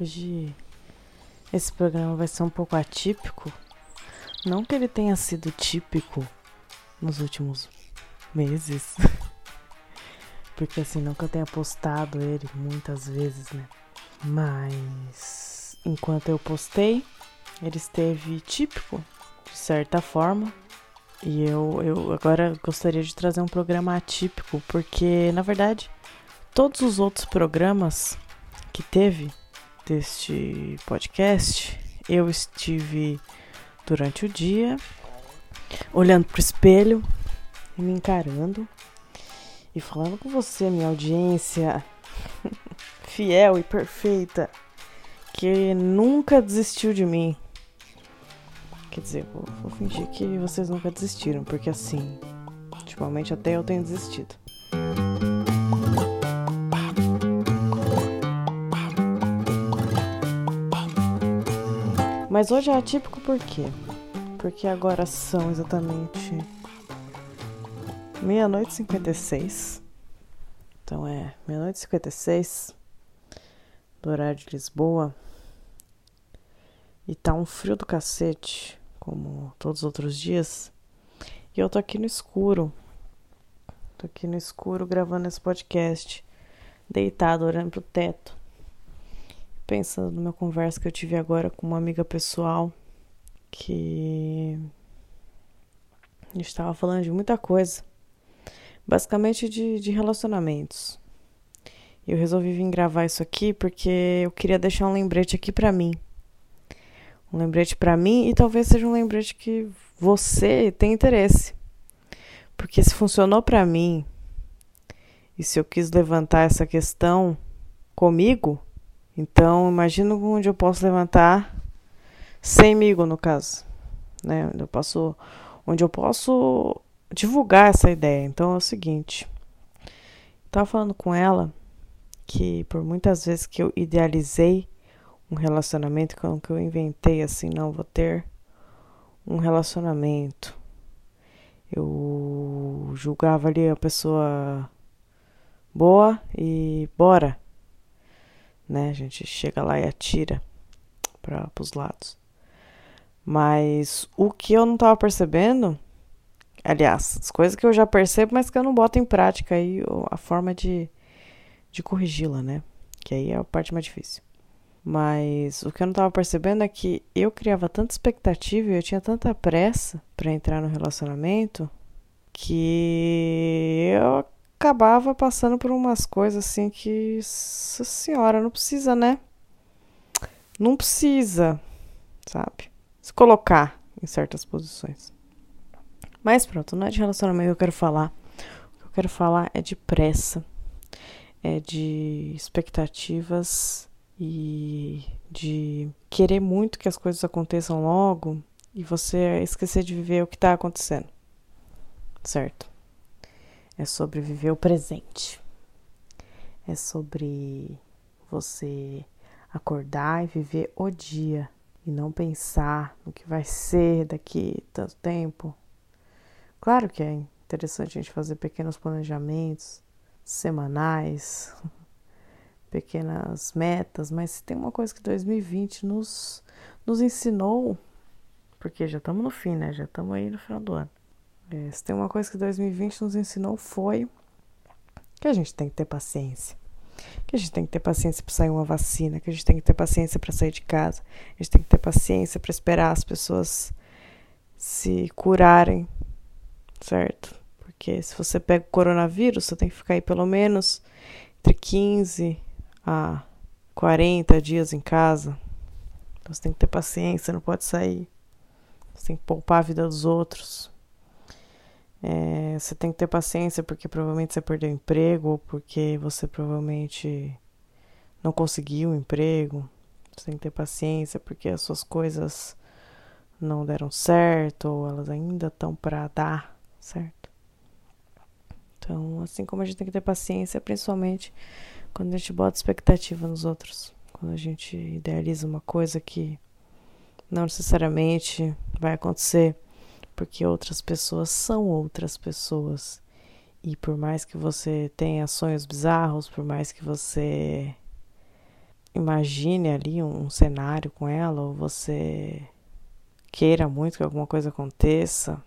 Hoje esse programa vai ser um pouco atípico. Não que ele tenha sido típico nos últimos meses. Porque assim, não que eu tenha postado ele muitas vezes, né? Mas enquanto eu postei, ele esteve típico, de certa forma. E eu, eu agora gostaria de trazer um programa atípico, porque na verdade todos os outros programas que teve deste podcast, eu estive durante o dia olhando pro espelho e me encarando e falando com você, minha audiência fiel e perfeita, que nunca desistiu de mim. Quer dizer, vou, vou fingir que vocês nunca desistiram, porque assim, ultimamente até eu tenho desistido. Mas hoje é atípico por quê? Porque agora são exatamente meia-noite e 56. Então é meia-noite e 56 do horário de Lisboa. E tá um frio do cacete, como todos os outros dias. E eu tô aqui no escuro. Tô aqui no escuro gravando esse podcast, deitado, olhando pro teto pensando numa conversa que eu tive agora com uma amiga pessoal que a gente estava falando de muita coisa, basicamente de, de relacionamentos. Eu resolvi vir gravar isso aqui porque eu queria deixar um lembrete aqui para mim. Um lembrete para mim e talvez seja um lembrete que você tem interesse. Porque se funcionou para mim e se eu quis levantar essa questão comigo, então, imagina onde eu posso levantar semigo no caso, né? Onde eu posso, onde eu posso divulgar essa ideia. Então é o seguinte, estava falando com ela que por muitas vezes que eu idealizei um relacionamento, que eu inventei assim, não vou ter um relacionamento. Eu julgava ali a pessoa boa e bora né? A gente chega lá e atira para os lados. Mas o que eu não estava percebendo, aliás, as coisas que eu já percebo, mas que eu não boto em prática aí a forma de, de corrigi-la, né? Que aí é a parte mais difícil. Mas o que eu não estava percebendo é que eu criava tanta expectativa e eu tinha tanta pressa para entrar no relacionamento que eu acabava passando por umas coisas assim que, nossa senhora, não precisa, né? Não precisa, sabe? Se colocar em certas posições. Mas pronto, não é de relacionamento que eu quero falar. O que eu quero falar é de pressa, é de expectativas e de querer muito que as coisas aconteçam logo e você esquecer de viver o que está acontecendo. Certo? É sobre viver o presente. É sobre você acordar e viver o dia e não pensar no que vai ser daqui tanto tempo. Claro que é interessante a gente fazer pequenos planejamentos semanais, pequenas metas, mas se tem uma coisa que 2020 nos, nos ensinou, porque já estamos no fim, né? Já estamos aí no final do ano. É, se tem uma coisa que 2020 nos ensinou foi que a gente tem que ter paciência. Que a gente tem que ter paciência para sair uma vacina, que a gente tem que ter paciência para sair de casa, a gente tem que ter paciência para esperar as pessoas se curarem, certo? Porque se você pega o coronavírus, você tem que ficar aí pelo menos entre 15 a 40 dias em casa. Então você tem que ter paciência, não pode sair. Você tem que poupar a vida dos outros. É, você tem que ter paciência porque provavelmente você perdeu emprego ou porque você provavelmente não conseguiu o emprego. Você tem que ter paciência porque as suas coisas não deram certo ou elas ainda estão para dar, certo? Então, assim como a gente tem que ter paciência, principalmente quando a gente bota expectativa nos outros, quando a gente idealiza uma coisa que não necessariamente vai acontecer porque outras pessoas são outras pessoas. E por mais que você tenha sonhos bizarros, por mais que você imagine ali um, cenário com ela, ou você queira muito que alguma coisa aconteça,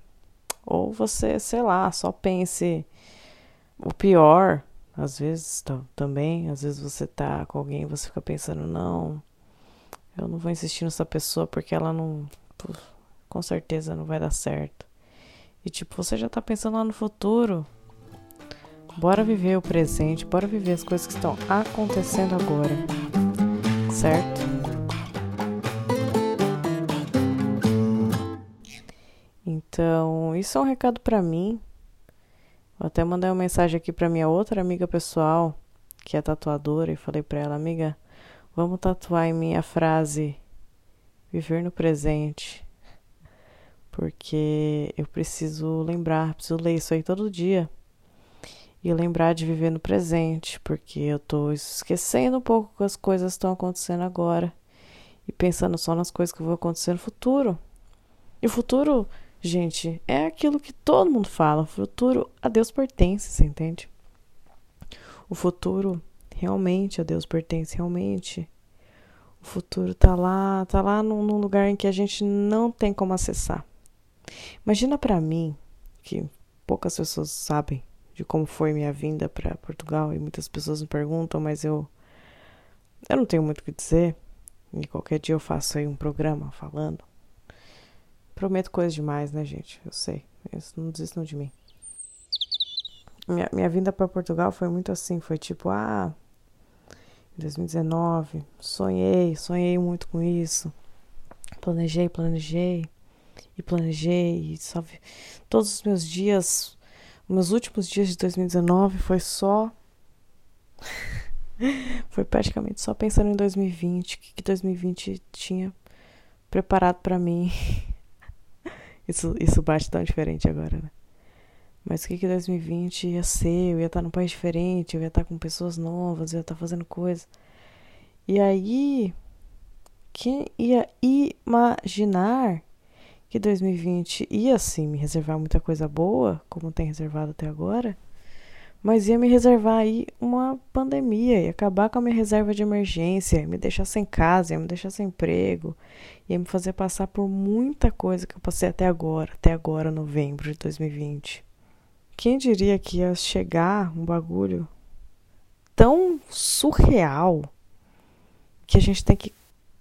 ou você, sei lá, só pense o pior, às vezes também, às vezes você tá com alguém e você fica pensando, não, eu não vou insistir nessa pessoa porque ela não, com certeza não vai dar certo. E tipo, você já tá pensando lá no futuro. Bora viver o presente, bora viver as coisas que estão acontecendo agora. Certo? Então, isso é um recado para mim. Vou até mandar uma mensagem aqui para minha outra amiga pessoal, que é tatuadora, e falei para ela, amiga, vamos tatuar em mim a frase viver no presente. Porque eu preciso lembrar, preciso ler isso aí todo dia. E lembrar de viver no presente, porque eu tô esquecendo um pouco que as coisas estão acontecendo agora e pensando só nas coisas que vão acontecer no futuro. E o futuro Gente, é aquilo que todo mundo fala. O futuro a Deus pertence, você entende? O futuro realmente a Deus pertence, realmente. O futuro tá lá, tá lá num lugar em que a gente não tem como acessar. Imagina para mim, que poucas pessoas sabem de como foi minha vinda para Portugal e muitas pessoas me perguntam, mas eu eu não tenho muito o que dizer. E qualquer dia eu faço aí um programa falando. Prometo coisas demais, né, gente? Eu sei. Isso não desistam de mim. Minha, minha vinda para Portugal foi muito assim. Foi tipo, ah, em 2019, sonhei, sonhei muito com isso. Planejei, planejei e planejei. E vi... Todos os meus dias, meus últimos dias de 2019 foi só. foi praticamente só pensando em 2020, o que, que 2020 tinha preparado para mim. Isso, isso bate tão diferente agora, né? Mas o que que 2020 ia ser? Eu ia estar num país diferente, eu ia estar com pessoas novas, eu ia estar fazendo coisas. E aí, quem ia imaginar que 2020 ia sim me reservar muita coisa boa, como tem reservado até agora? mas ia me reservar aí uma pandemia, ia acabar com a minha reserva de emergência, ia me deixar sem casa, ia me deixar sem emprego, ia me fazer passar por muita coisa que eu passei até agora, até agora, novembro de 2020. Quem diria que ia chegar um bagulho tão surreal que a gente tem que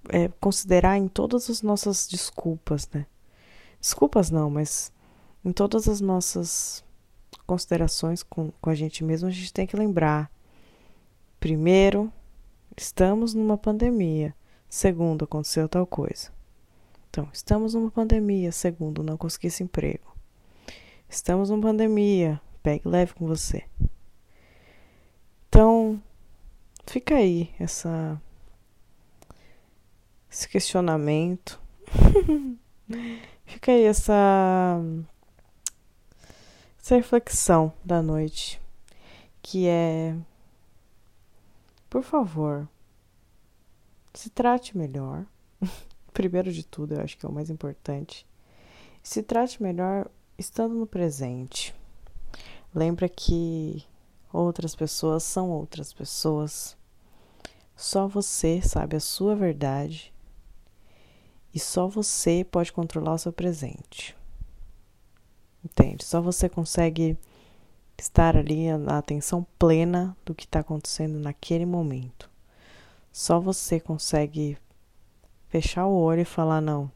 é, considerar em todas as nossas desculpas, né? Desculpas não, mas em todas as nossas considerações com, com a gente mesmo, a gente tem que lembrar: primeiro, estamos numa pandemia. Segundo, aconteceu tal coisa. Então, estamos numa pandemia. Segundo, não consegui esse emprego. Estamos numa pandemia. Pegue leve com você. Então, fica aí essa esse questionamento. fica aí essa essa reflexão da noite, que é: por favor, se trate melhor. Primeiro de tudo, eu acho que é o mais importante. Se trate melhor estando no presente. Lembra que outras pessoas são outras pessoas. Só você sabe a sua verdade e só você pode controlar o seu presente. Entende? Só você consegue estar ali na atenção plena do que está acontecendo naquele momento. Só você consegue fechar o olho e falar: não,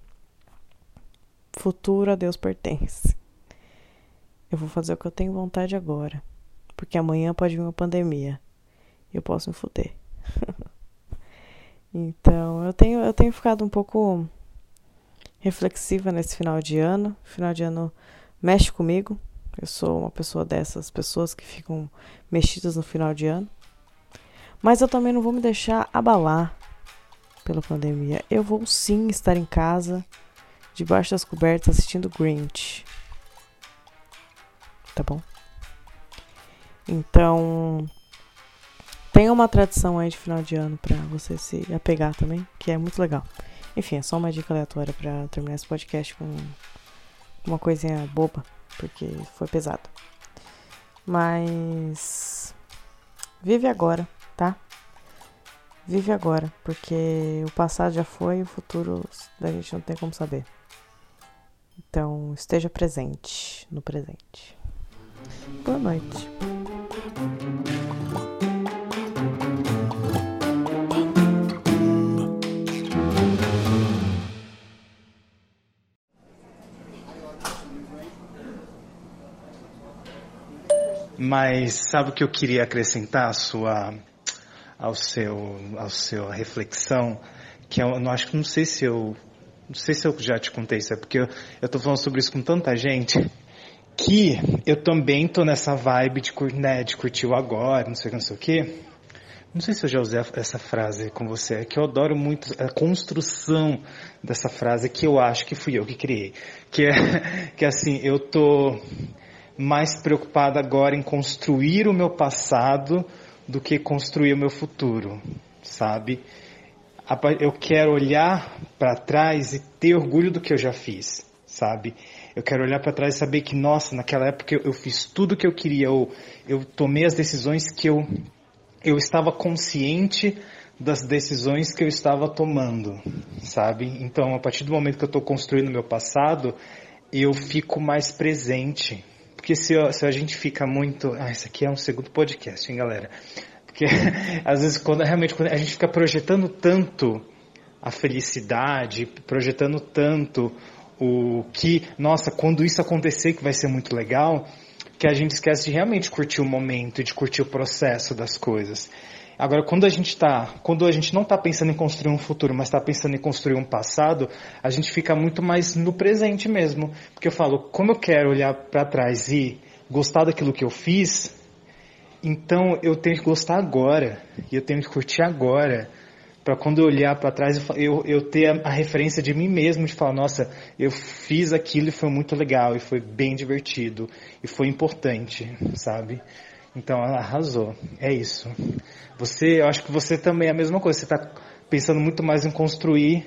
futuro a Deus pertence. Eu vou fazer o que eu tenho vontade agora, porque amanhã pode vir uma pandemia e eu posso me fuder. então, eu tenho, eu tenho ficado um pouco reflexiva nesse final de ano. Final de ano mexe comigo. Eu sou uma pessoa dessas pessoas que ficam mexidas no final de ano. Mas eu também não vou me deixar abalar pela pandemia. Eu vou sim estar em casa, debaixo das cobertas, assistindo Grinch. Tá bom? Então, tem uma tradição aí de final de ano para você se apegar também, que é muito legal. Enfim, é só uma dica aleatória para terminar esse podcast com uma coisinha boba, porque foi pesado. Mas vive agora, tá? Vive agora, porque o passado já foi e o futuro da gente não tem como saber. Então, esteja presente no presente. Boa noite. Mas sabe o que eu queria acrescentar à sua, ao seu, ao seu reflexão? Que eu não acho que não sei se eu, não sei se eu já te contei isso, é porque eu, tô falando sobre isso com tanta gente que eu também tô nessa vibe de, né, de curtir o agora, não sei o que, não sei o que. Não sei se eu já usei essa frase com você, é que eu adoro muito a construção dessa frase que eu acho que fui eu que criei. Que é, que é assim, eu tô mais preocupado agora em construir o meu passado do que construir o meu futuro, sabe? Eu quero olhar para trás e ter orgulho do que eu já fiz, sabe? Eu quero olhar para trás e saber que, nossa, naquela época eu, fiz tudo o que eu queria, ou eu tomei as decisões que eu, eu estava consciente das decisões que eu estava tomando, sabe? Então, a partir do momento que eu estou construindo meu passado, eu fico mais presente, porque se, se a gente fica muito. Ah, isso aqui é um segundo podcast, hein, galera? Porque às vezes, quando realmente quando a gente fica projetando tanto a felicidade, projetando tanto o que, nossa, quando isso acontecer que vai ser muito legal, que a gente esquece de realmente curtir o momento, de curtir o processo das coisas. Agora, quando a gente tá, quando a gente não está pensando em construir um futuro, mas está pensando em construir um passado, a gente fica muito mais no presente mesmo. Porque eu falo, como eu quero olhar para trás e gostar daquilo que eu fiz, então eu tenho que gostar agora e eu tenho que curtir agora, para quando eu olhar para trás eu, eu ter a, a, referência de mim mesmo, de falar, nossa, eu fiz aquilo e foi muito legal e foi bem divertido e foi importante, sabe? Então arrasou. É isso. Você, eu acho que você também é a mesma coisa. Você está pensando muito mais em construir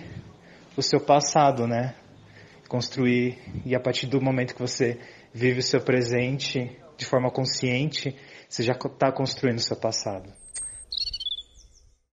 o seu passado, né? Construir e a partir do momento que você vive o seu presente de forma consciente, você já está construindo o seu passado.